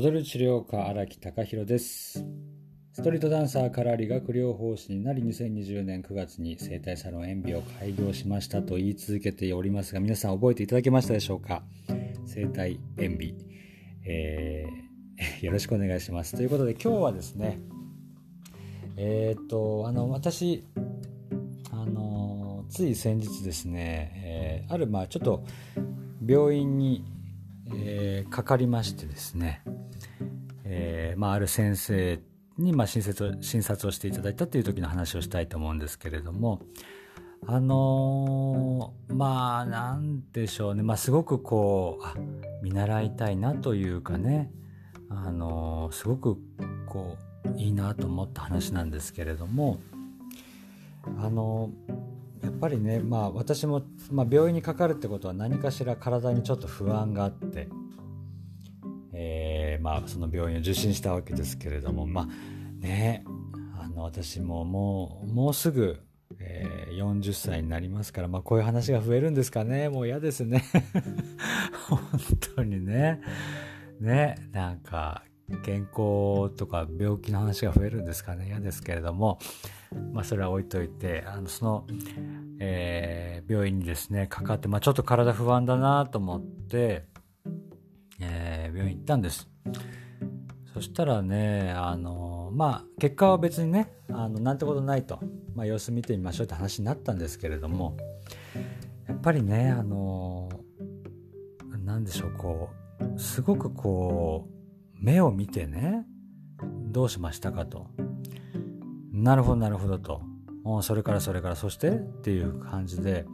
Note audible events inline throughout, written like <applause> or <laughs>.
踊る治療家荒木隆弘です。ストリートダンサーから理学療法士になり2020年9月に生体サロン演美を開業しましたと言い続けておりますが皆さん覚えていただけましたでしょうか？生体演美、えー、<laughs> よろしくお願いします。ということで今日はですねえー、っとあの私あのつい先日ですね、えー、あるまあちょっと病院にえー、かかりましてですね、えーまあ、ある先生に、まあ、診察を診察をしていただいたという時の話をしたいと思うんですけれどもあのー、まあなんでしょうね、まあ、すごくこうあ見習いたいなというかね、あのー、すごくこういいなと思った話なんですけれどもあのーやっぱりね、まあ、私も、まあ、病院にかかるってことは何かしら体にちょっと不安があって、まあ、その病院を受診したわけですけれどもまあねあの私ももうもうすぐ、えー、40歳になりますから、まあ、こういう話が増えるんですかね。もう嫌ですね。<laughs> 本当にね。ねなんか健康とか病気の話が増えるんですかね。嫌ですけれどもまあそれは置いといてあのその、えー、病院にですねかかって、まあ、ちょっと体不安だなと思って、病院行ったんですそしたらねあのまあ結果は別にねあのなんてことないと、まあ、様子見てみましょうって話になったんですけれどもやっぱりねあのなんでしょうこうすごくこう目を見てね、どうしましたかと。なるほど、なるほどと。それからそれからそしてっていう感じで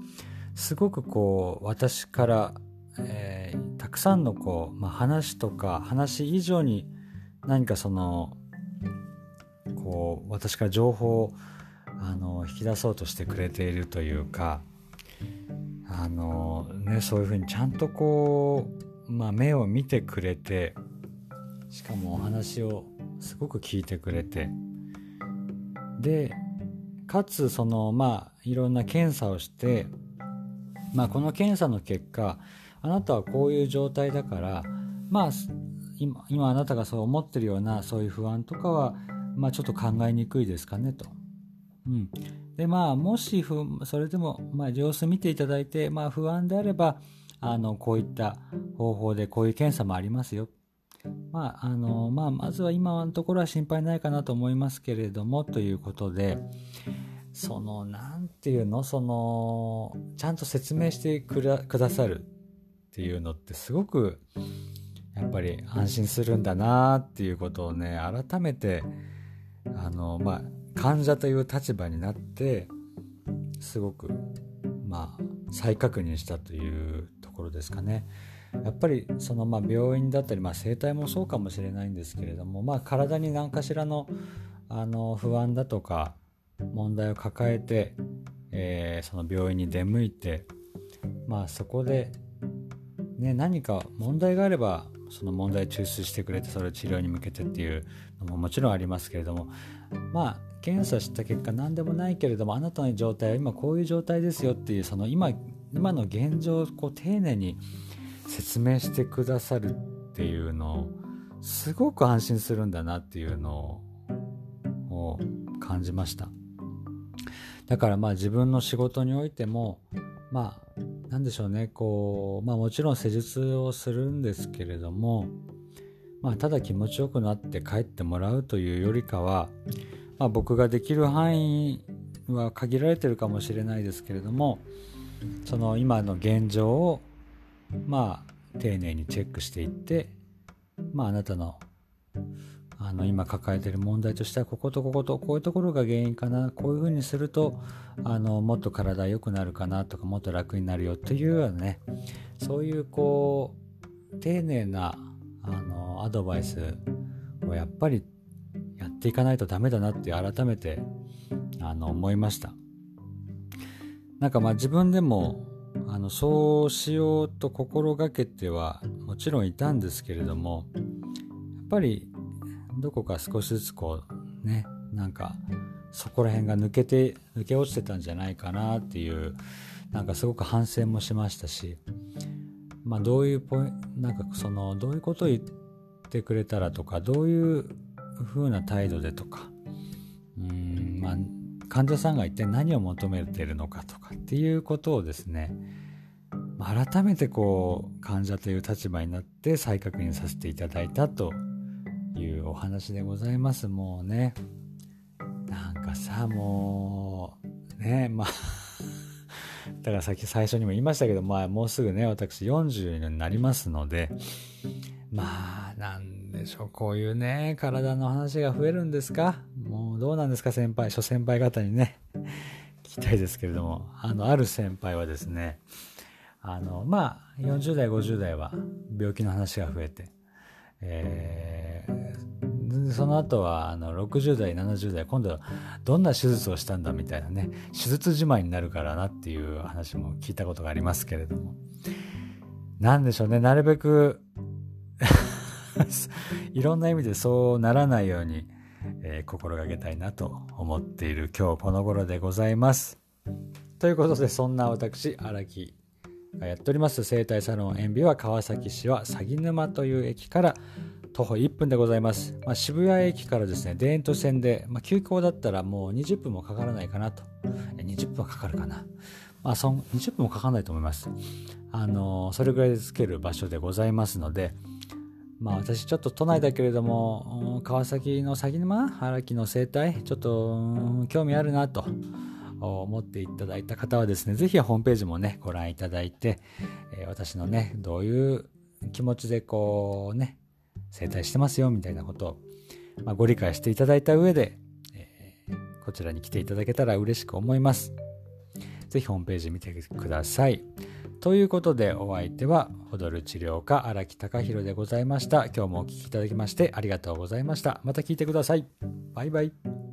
すごくこう私から、え、くさんのこう、まあ、話とか話以上に何かそのこう私から情報をあの引き出そうとしてくれているというかあの、ね、そういうふうにちゃんとこう、まあ、目を見てくれてしかもお話をすごく聞いてくれてでかつそのまあいろんな検査をしてまあこの検査の結果あなたはこういう状態だからまあ今今あなたがそう思ってるようなそういう不安とかはまあちょっと考えにくいですかねと。うん、でまあもしふそれでも、まあ、様子見ていただいて、まあ、不安であればあのこういった方法でこういう検査もありますよ。まああのまあ、まずは今のところは心配ないかなと思いますけれどもということでその何て言うのそのちゃんと説明してくださる。っていうのってすごくやっぱり安心するんだなっていうことをね改めてあのまあ患者という立場になってすごくまあ再確認したというところですかね。やっぱりそのまあ病院だったり、まあ、生態もそうかもしれないんですけれども、まあ、体に何かしらのあの不安だとか問題を抱えて、えー、その病院に出向いて、まあ、そこで、ね、何か問題があればその問題抽出してくれてそれを治療に向けてっていうのももちろんありますけれどもまあ検査した結果何でもないけれどもあなたの状態は今こういう状態ですよっていうその今今の現状をこう丁寧に説明してくださるっていうのをすごく安心するんだなっていうのを感じました。だからまあ自分の仕事においてもまあ何でしょうね。こうまあもちろん施術をするんですけれどもまあただ気持ちよくなって帰ってもらうというよりかはまあ僕ができる範囲は限られてるかもしれないですけれどもその今の現状をまあ丁寧にチェックしていってまああなたのあの今抱えている問題としてはこことこことこういうところが原因かな。こういうふうにするとあのもっと体良くなるかなとかもっと楽になるよというようなね。そういうこう丁寧なあのアドバイスをやっぱりやっていかないとダメだなって改めてあの思いました。なんかまあ自分でもあのそうしようと心がけてはもちろんいたんですけれどもやっぱりどこか少しずつこうねなんかそこら辺が抜けて抜け落ちてたんじゃないかなっていうなんかすごく反省もしましたしまあどういうポイなんかそのどういうことを言ってくれたらとかどういう風な態度でとかうんまあ患者さんが一体何を求めてるのかとかっていうことをですね改めてこう患者という立場になって再確認させていただいたというお話でございます。もうね。なんかさもうねまあ <laughs> だからさっき最初にも言いましたけど、まあ、もうすぐね私40になりますのでまあなんでしょうこういうね体の話が増えるんですか？もうどうなんですか先輩諸先輩方にね。聞きたいですけれども。あのある先輩はですねあのまあ40代50代は病気の話が増えて、えー、その後はあの60代70代今度はどんな手術をしたんだみたいなね手術自慢になるからなっていう話も聞いたことがありますけれども何でしょうねなるべく <laughs> いろんな意味でそうならないように、えー、心がけたいなと思っている今日この頃でございます。ということでそんな私荒木やっております。生態サロン塩ビは川崎市は鷺沼という駅から徒歩1分でございます、まあ、渋谷駅からですね田園都市線で、まあ、急行だったらもう20分もかからないかなと。20分はかかるかな。まあそ20分もかかんないと思います。あのそれぐらいでつける場所でございますのでまあ私ちょっと都内だけれども川崎の鷺沼荒木の生態ちょっと興味あるなと。思っていただいた方はですね、ぜひホームページもね、ご覧いただいて、え私のね、どういう気持ちでこうね、整体してますよみたいなことを、まあ、ご理解していただいた上で、えー、こちらに来ていただけたら嬉しく思います。ぜひホームページ見てください。ということでお相手は踊る治療家荒木隆弘でございました。今日もお聴きいただきましてありがとうございました。また聞いてください。バイバイ。